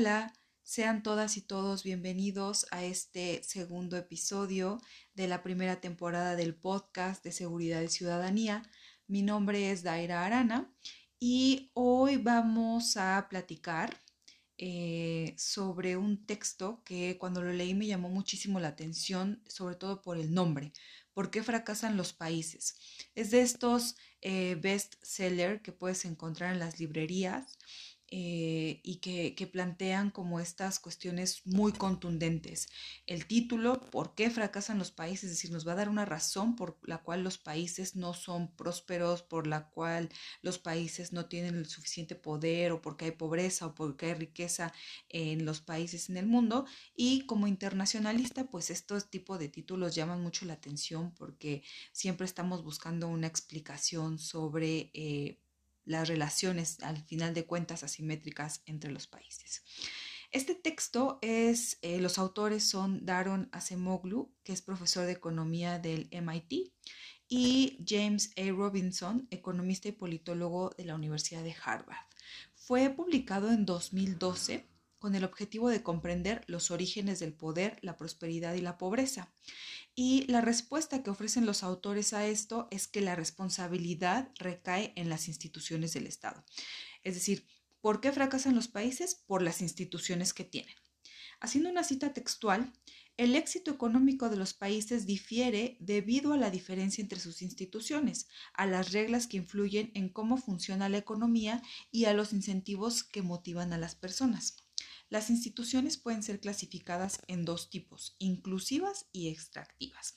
Hola, sean todas y todos bienvenidos a este segundo episodio de la primera temporada del podcast de Seguridad y Ciudadanía. Mi nombre es Daira Arana y hoy vamos a platicar eh, sobre un texto que cuando lo leí me llamó muchísimo la atención, sobre todo por el nombre. ¿Por qué fracasan los países? Es de estos eh, best seller que puedes encontrar en las librerías eh, y que, plantean como estas cuestiones muy contundentes. El título, ¿por qué fracasan los países? Es decir, nos va a dar una razón por la cual los países no son prósperos, por la cual los países no tienen el suficiente poder o porque hay pobreza o porque hay riqueza en los países en el mundo. Y como internacionalista, pues estos tipos de títulos llaman mucho la atención porque siempre estamos buscando una explicación sobre... Eh, las relaciones, al final de cuentas, asimétricas entre los países. Este texto es, eh, los autores son Daron Acemoglu, que es profesor de economía del MIT, y James A. Robinson, economista y politólogo de la Universidad de Harvard. Fue publicado en 2012 con el objetivo de comprender los orígenes del poder, la prosperidad y la pobreza. Y la respuesta que ofrecen los autores a esto es que la responsabilidad recae en las instituciones del Estado. Es decir, ¿por qué fracasan los países? Por las instituciones que tienen. Haciendo una cita textual, el éxito económico de los países difiere debido a la diferencia entre sus instituciones, a las reglas que influyen en cómo funciona la economía y a los incentivos que motivan a las personas. Las instituciones pueden ser clasificadas en dos tipos, inclusivas y extractivas.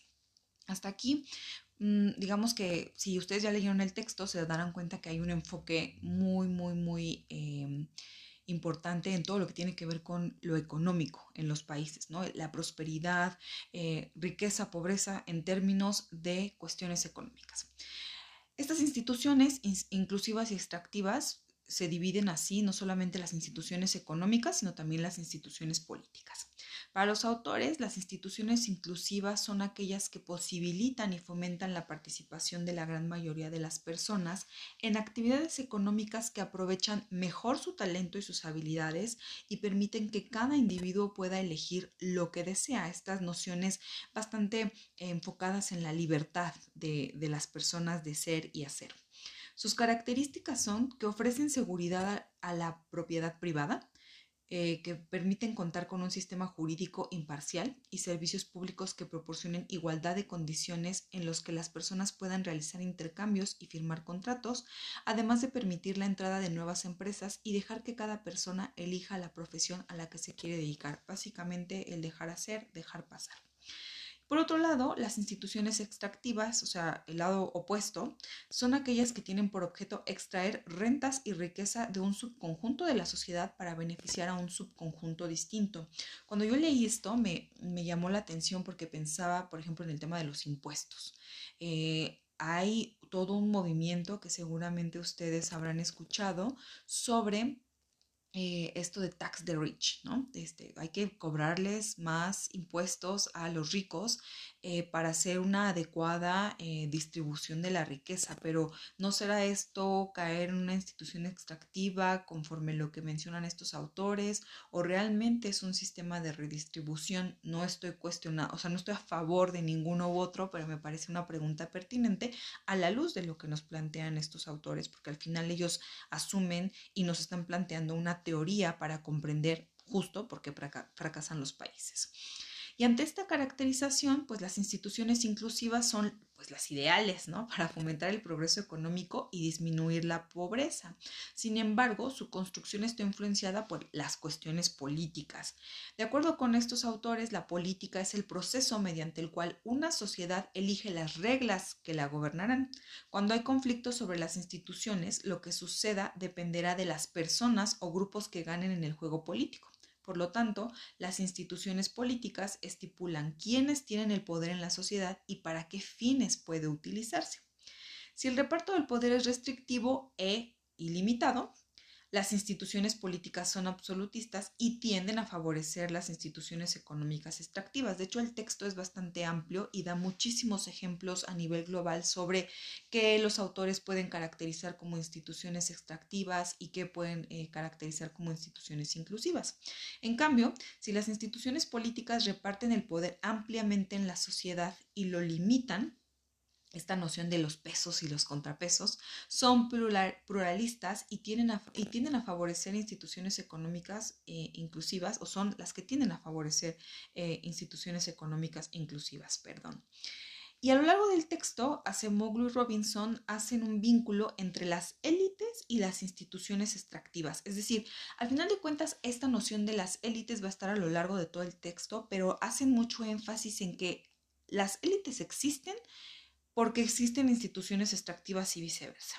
Hasta aquí, mm, digamos que si ustedes ya leyeron el texto, se darán cuenta que hay un enfoque muy, muy, muy em, importante en todo lo que tiene que ver con lo económico en los países, ¿no? La prosperidad, eh, riqueza, pobreza en términos de cuestiones económicas. Estas instituciones inclusivas y extractivas se dividen así no solamente las instituciones económicas, sino también las instituciones políticas. Para los autores, las instituciones inclusivas son aquellas que posibilitan y fomentan la participación de la gran mayoría de las personas en actividades económicas que aprovechan mejor su talento y sus habilidades y permiten que cada individuo pueda elegir lo que desea. Estas nociones bastante enfocadas en la libertad de, de las personas de ser y hacer. Sus características son que ofrecen seguridad a, la propiedad privada, eh, que permiten contar con un sistema jurídico imparcial y servicios públicos que proporcionen igualdad de condiciones en los que las personas puedan realizar intercambios y firmar contratos, además de permitir la entrada de nuevas empresas y dejar que cada persona elija la profesión a la que se quiere dedicar. Básicamente el dejar hacer, dejar pasar. Por otro lado, las instituciones extractivas, o sea, el lado opuesto, son aquellas que tienen por objeto extraer rentas y riqueza de un subconjunto de la sociedad para beneficiar a un subconjunto distinto. Cuando yo leí esto me, llamó la atención porque pensaba, por ejemplo, en el tema de los impuestos. Eh, hay todo un movimiento que seguramente ustedes habrán escuchado sobre eh, esto de tax the rich, ¿no? Este, hay que cobrarles más impuestos a los ricos eh, para hacer una adecuada eh, distribución de la riqueza, pero no será esto caer en una institución extractiva conforme lo que mencionan estos autores o realmente es un sistema de redistribución. No estoy cuestionando, o sea, no estoy a favor de ninguno u otro, pero me parece una pregunta pertinente a la luz de lo que nos plantean estos autores, porque al final ellos asumen y nos están planteando una teoría para comprender justo por qué fracasan los países. Y ante esta caracterización, pues las instituciones inclusivas son pues las ideales, ¿no? Para fomentar el progreso económico y disminuir la pobreza. Sin embargo, su construcción está influenciada por las cuestiones políticas. De acuerdo con estos autores, la política es el proceso mediante el cual una sociedad elige las reglas que la gobernarán. Cuando hay conflictos sobre las instituciones, lo que suceda dependerá de las personas o grupos que ganen en el juego político. Por lo tanto, las instituciones políticas estipulan quiénes tienen el poder en la sociedad y para qué fines puede utilizarse. Si el reparto del poder es restrictivo e ilimitado, las instituciones políticas son absolutistas y tienden a favorecer las instituciones económicas extractivas. De hecho, el texto es bastante amplio y da muchísimos ejemplos a nivel global sobre qué los autores pueden caracterizar como instituciones extractivas y qué pueden eh, caracterizar como instituciones inclusivas. En cambio, si las instituciones políticas reparten el poder ampliamente en la sociedad y lo limitan, esta noción de los pesos y los contrapesos, son pluralistas y, tienen a, y tienden a favorecer instituciones económicas eh, inclusivas, o son las que tienden a favorecer eh, instituciones económicas inclusivas, perdón. Y a lo largo del texto, Acemoglu y Robinson hacen un vínculo entre las élites y las instituciones extractivas. Es decir, al final de cuentas, esta noción de las élites va a estar a lo largo de todo el texto, pero hacen mucho énfasis en que las élites existen porque existen instituciones extractivas y viceversa.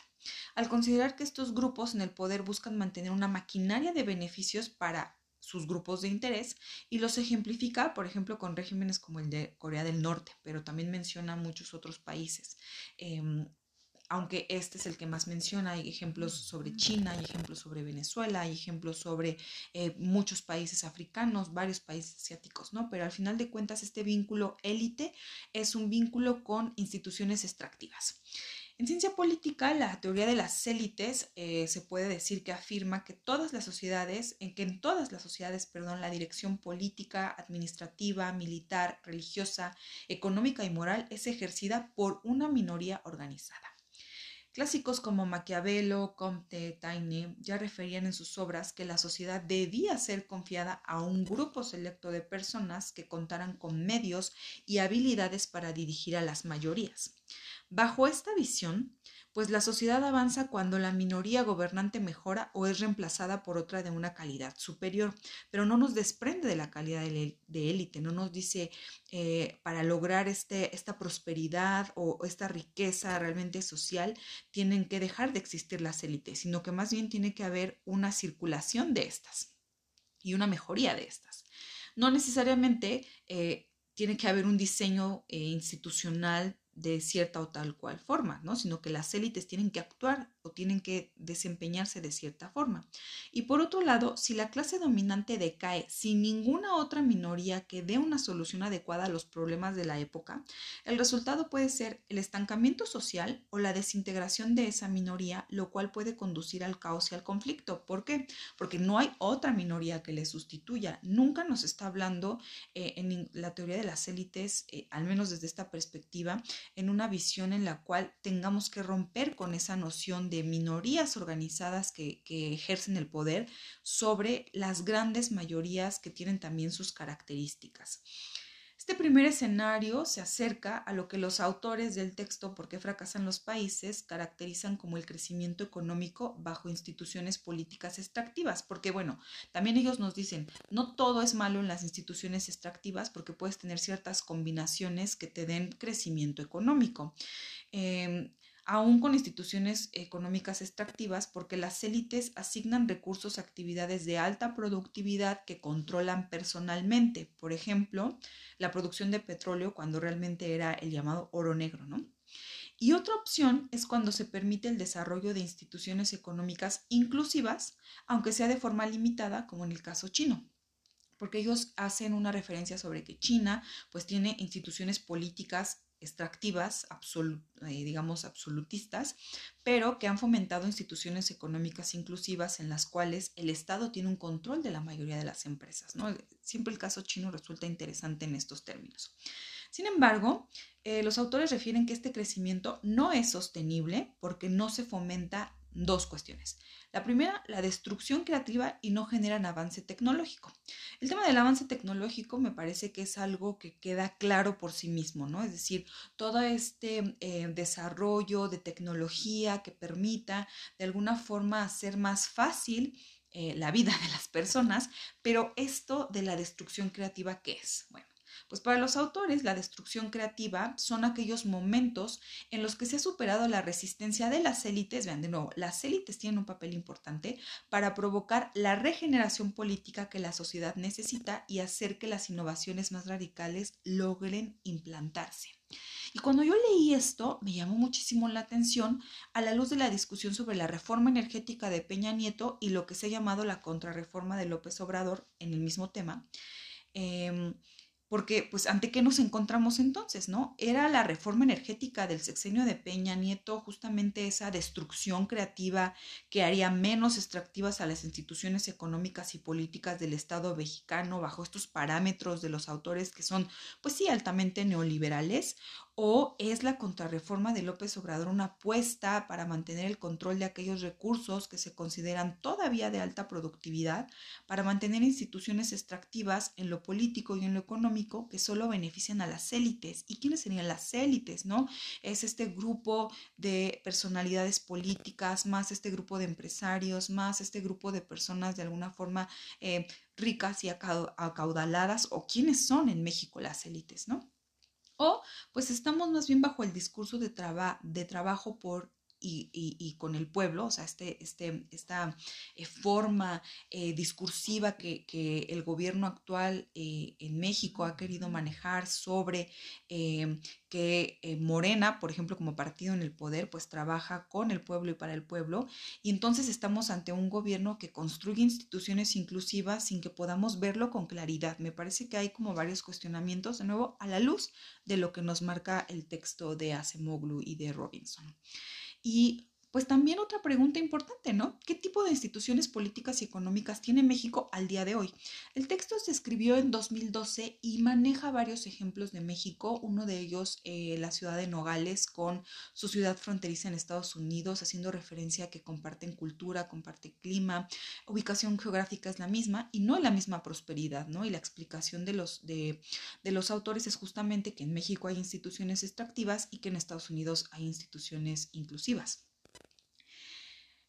Al considerar que estos grupos en el poder buscan mantener una maquinaria de beneficios para sus grupos de interés y los ejemplifica, por ejemplo, con regímenes como el de Corea del Norte, pero también menciona muchos otros países. Em, aunque este es el que más menciona, hay ejemplos sobre China, hay ejemplos sobre Venezuela, hay ejemplos sobre eh, muchos países africanos, varios países asiáticos, ¿no? Pero al final de cuentas este vínculo élite es un vínculo con instituciones extractivas. En ciencia política, la teoría de las élites eh, se puede decir que afirma que todas las sociedades, en que en todas las sociedades, perdón, la dirección política, administrativa, militar, religiosa, económica y moral es ejercida por una minoría organizada. Clásicos como Maquiavelo, Comte, Taine ya referían en sus obras que la sociedad debía ser confiada a un grupo selecto de personas que contaran con medios y habilidades para dirigir a las mayorías. Bajo esta visión, pues la sociedad avanza cuando la minoría gobernante mejora o es reemplazada por otra de una calidad superior, pero no nos desprende de la calidad de élite, no nos dice eh, para lograr este, esta prosperidad o esta riqueza realmente social, tienen que dejar de existir las élites, sino que más bien tiene que haber una circulación de estas y una mejoría de estas. No necesariamente eh, tiene que haber un diseño eh, institucional de cierta o tal cual forma, ¿no? Sino que las élites tienen que actuar o tienen que desempeñarse de cierta forma. Y por otro lado, si la clase dominante decae sin ninguna otra minoría que dé una solución adecuada a los problemas de la época, el resultado puede ser el estancamiento social o la desintegración de esa minoría, lo cual puede conducir al caos y al conflicto. ¿Por qué? Porque no hay otra minoría que le sustituya. Nunca nos está hablando eh, en la teoría de las élites, eh, al menos desde esta perspectiva, en una visión en la cual tengamos que romper con esa noción de minorías organizadas que, ejercen el poder sobre las grandes mayorías que tienen también sus características. Este primer escenario se acerca a lo que los autores del texto ¿Por qué fracasan los países? caracterizan como el crecimiento económico bajo instituciones políticas extractivas, porque bueno, también ellos nos dicen, no todo es malo en las instituciones extractivas porque puedes tener ciertas combinaciones que te den crecimiento económico. Em, aún con instituciones económicas extractivas, porque las élites asignan recursos a actividades de alta productividad que controlan personalmente. Por ejemplo, la producción de petróleo cuando realmente era el llamado oro negro, ¿no? Y otra opción es cuando se permite el desarrollo de instituciones económicas inclusivas, aunque sea de forma limitada, como en el caso chino porque ellos hacen una referencia sobre que China pues tiene instituciones políticas extractivas, eh, digamos absolutistas, pero que han fomentado instituciones económicas inclusivas en las cuales el Estado tiene un control de la mayoría de las empresas. ¿no? Siempre el caso chino resulta interesante en estos términos. Sin embargo, eh, los autores refieren que este crecimiento no es sostenible porque no se fomenta dos cuestiones. La primera, la destrucción creativa y no generan avance tecnológico. El tema del avance tecnológico me parece que es algo que queda claro por sí mismo, ¿no? Es decir, todo este eh, desarrollo de tecnología que permita de alguna forma hacer más fácil eh, la vida de las personas, pero esto de la destrucción creativa, ¿qué es? Bueno, pues para los autores, la destrucción creativa son aquellos momentos en los que se ha superado la resistencia de las élites, vean de nuevo, las élites tienen un papel importante para provocar la regeneración política que la sociedad necesita y hacer que las innovaciones más radicales logren implantarse. Y cuando yo leí esto, me llamó muchísimo la atención a la luz de la discusión sobre la reforma energética de Peña Nieto y lo que se ha llamado la contrarreforma de López Obrador en el mismo tema. Em, porque, pues, ¿ante qué nos encontramos entonces, no? Era la reforma energética del sexenio de Peña Nieto, justamente esa destrucción creativa que haría menos extractivas a las instituciones económicas y políticas del Estado mexicano bajo estos parámetros de los autores que son, pues sí, altamente neoliberales, ¿O es la contrarreforma de López Obrador una apuesta para mantener el control de aquellos recursos que se consideran todavía de alta productividad, para mantener instituciones extractivas en lo político y en lo económico que solo benefician a las élites? ¿Y quiénes serían las élites? ¿No? Es este grupo de personalidades políticas, más este grupo de empresarios, más este grupo de personas de alguna forma eh, ricas y acaudaladas, o quiénes son en México las élites, ¿no? O pues estamos más bien bajo el discurso de, de trabajo por y, con el pueblo, o sea, este, este, esta eh, forma eh, discursiva que, el gobierno actual eh, en México ha querido manejar sobre que Morena, por ejemplo, como partido en el poder, pues trabaja con el pueblo y para el pueblo, y entonces estamos ante un gobierno que construye instituciones inclusivas sin que podamos verlo con claridad. Me parece que hay como varios cuestionamientos, de nuevo, a la luz de lo que nos marca el texto de Acemoglu y de Robinson. Y pues también otra pregunta importante, ¿no? ¿Qué tipo de instituciones políticas y económicas tiene México al día de hoy? El texto se escribió en 2012 y maneja varios ejemplos de México, uno de ellos eh, la ciudad de Nogales con su ciudad fronteriza en Estados Unidos, haciendo referencia a que comparten cultura, comparten clima, ubicación geográfica es la misma y no la misma prosperidad, ¿no? Y la explicación de los, de, de los autores es justamente que en México hay instituciones extractivas y que en Estados Unidos hay instituciones inclusivas.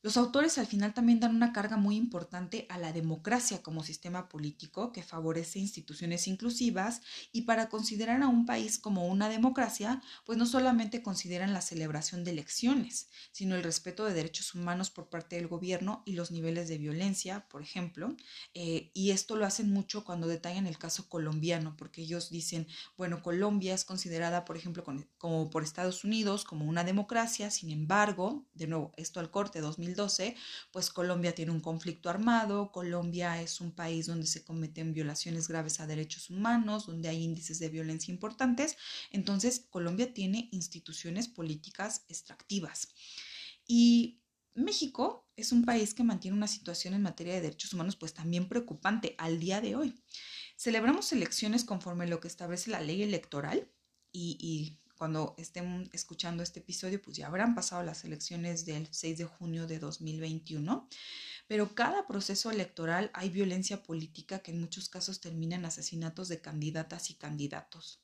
Los autores al final también dan una carga muy importante a la democracia como sistema político que favorece instituciones inclusivas y para considerar a un país como una democracia, pues no solamente consideran la celebración de elecciones, sino el respeto de derechos humanos por parte del gobierno y los niveles de violencia, por ejemplo. Eh, y esto lo hacen mucho cuando detallan el caso colombiano, porque ellos dicen, bueno, Colombia es considerada, por ejemplo, como por Estados Unidos como una democracia, sin embargo, de nuevo, esto al corte 2000 pues Colombia tiene un conflicto armado, Colombia es un país donde se cometen violaciones graves a derechos humanos, donde hay índices de violencia importantes, entonces Colombia tiene instituciones políticas extractivas. Y México es un país que mantiene una situación en materia de derechos humanos pues también preocupante al día de hoy. Celebramos elecciones conforme a lo que establece la ley electoral y cuando estén escuchando este episodio, pues ya habrán pasado las elecciones del 6 de junio de 2021, pero cada proceso electoral hay violencia política que en muchos casos termina en asesinatos de candidatas y candidatos.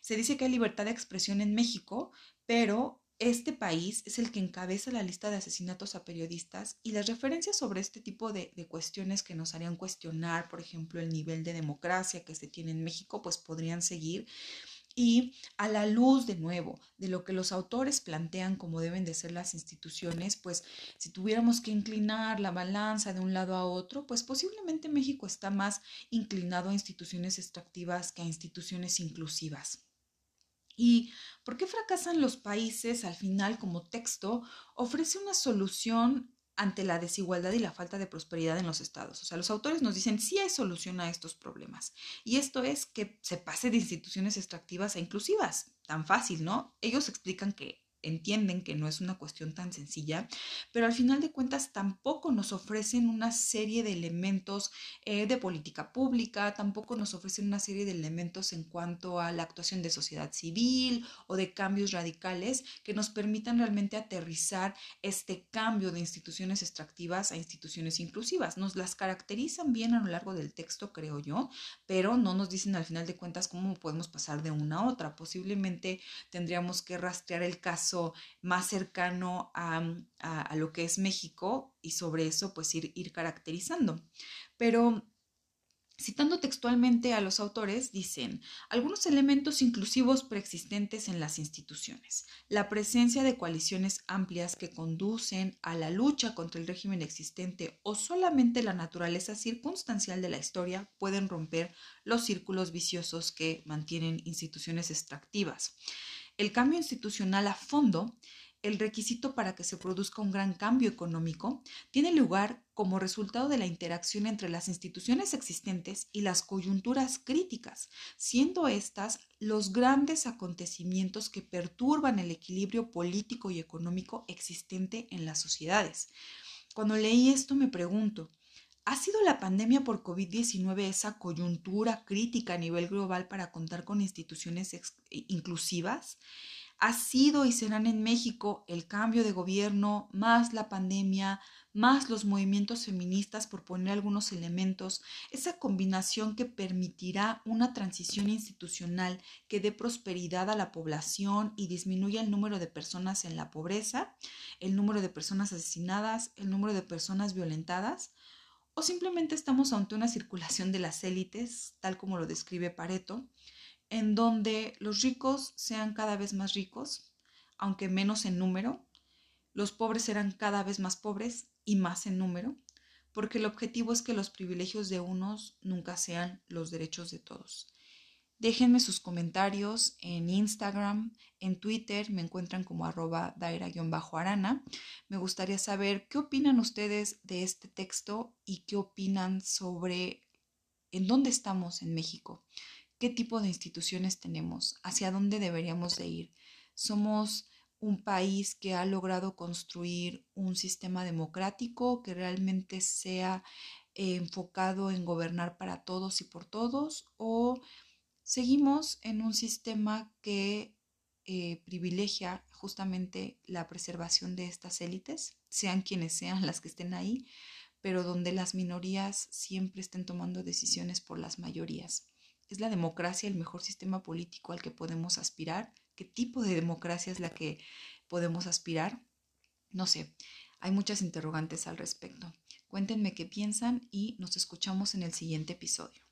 Se dice que hay libertad de expresión en México, pero este país es el que encabeza la lista de asesinatos a periodistas y las referencias sobre este tipo de, de, cuestiones que nos harían cuestionar, por ejemplo, el nivel de democracia que se tiene en México, pues podrían seguir y a la luz de nuevo de lo que los autores plantean como deben de ser las instituciones, pues si tuviéramos que inclinar la balanza de un lado a otro, pues posiblemente México está más inclinado a instituciones extractivas que a instituciones inclusivas. ¿Y por qué fracasan los países al final como texto? Ofrece una solución ante la desigualdad y la falta de prosperidad en los estados. O sea, los autores nos dicen sí hay solución a estos problemas. Y esto es que se pase de instituciones extractivas a inclusivas. Tan fácil, ¿no? Ellos explican que entienden que no es una cuestión tan sencilla, pero al final de cuentas tampoco nos ofrecen una serie de elementos eh, de política pública, tampoco nos ofrecen una serie de elementos en cuanto a la actuación de sociedad civil o de cambios radicales que nos permitan realmente aterrizar este cambio de instituciones extractivas a instituciones inclusivas. Nos las caracterizan bien a lo largo del texto, creo yo, pero no nos dicen al final de cuentas cómo podemos pasar de una a otra. Posiblemente tendríamos que rastrear el caso más cercano mm, a, lo que es México y sobre eso pues ir, ir caracterizando. Pero Citando textualmente a los autores, dicen algunos elementos inclusivos preexistentes en las instituciones, la presencia de coaliciones amplias que conducen a la lucha contra el régimen existente o solamente la naturaleza circunstancial de la historia pueden romper los círculos viciosos que mantienen instituciones extractivas. El cambio institucional a fondo el requisito para que se produzca un gran cambio económico tiene lugar como resultado de la interacción entre las instituciones existentes y las coyunturas críticas, siendo estas los grandes acontecimientos que perturban el equilibrio político y económico existente en las sociedades. Cuando leí esto me pregunto, ¿Ha sido la pandemia por COVID-19 esa coyuntura crítica a nivel global para contar con instituciones inclusivas? ha sido y serán en México el cambio de gobierno, más la pandemia, más los movimientos feministas, por poner algunos elementos, esa combinación que permitirá una transición institucional que dé prosperidad a la población y disminuya el número de personas en la pobreza, el número de personas asesinadas, el número de personas violentadas, o simplemente estamos ante una circulación de las élites, tal como lo describe Pareto, en donde los ricos sean cada vez más ricos, aunque menos en número, los pobres serán cada vez más pobres y más en número, porque el objetivo es que los privilegios de unos nunca sean los derechos de todos. Déjenme sus comentarios en Instagram, en Twitter, me encuentran como arroba daira-arana. Me gustaría saber qué opinan ustedes de este texto y qué opinan sobre en dónde estamos en México qué tipo de instituciones tenemos, hacia dónde deberíamos de ir. Somos un país que ha logrado construir un sistema democrático que realmente sea eh, enfocado en gobernar para todos y por todos o seguimos en un sistema que eh, privilegia justamente la preservación de estas élites, sean quienes sean las que estén ahí, pero donde las minorías siempre estén tomando decisiones por las mayorías. ¿Es la democracia el mejor sistema político al que podemos aspirar? ¿Qué tipo de democracia es la que podemos aspirar? No sé, hay muchas interrogantes al respecto. Cuéntenme qué piensan y nos escuchamos en el siguiente episodio.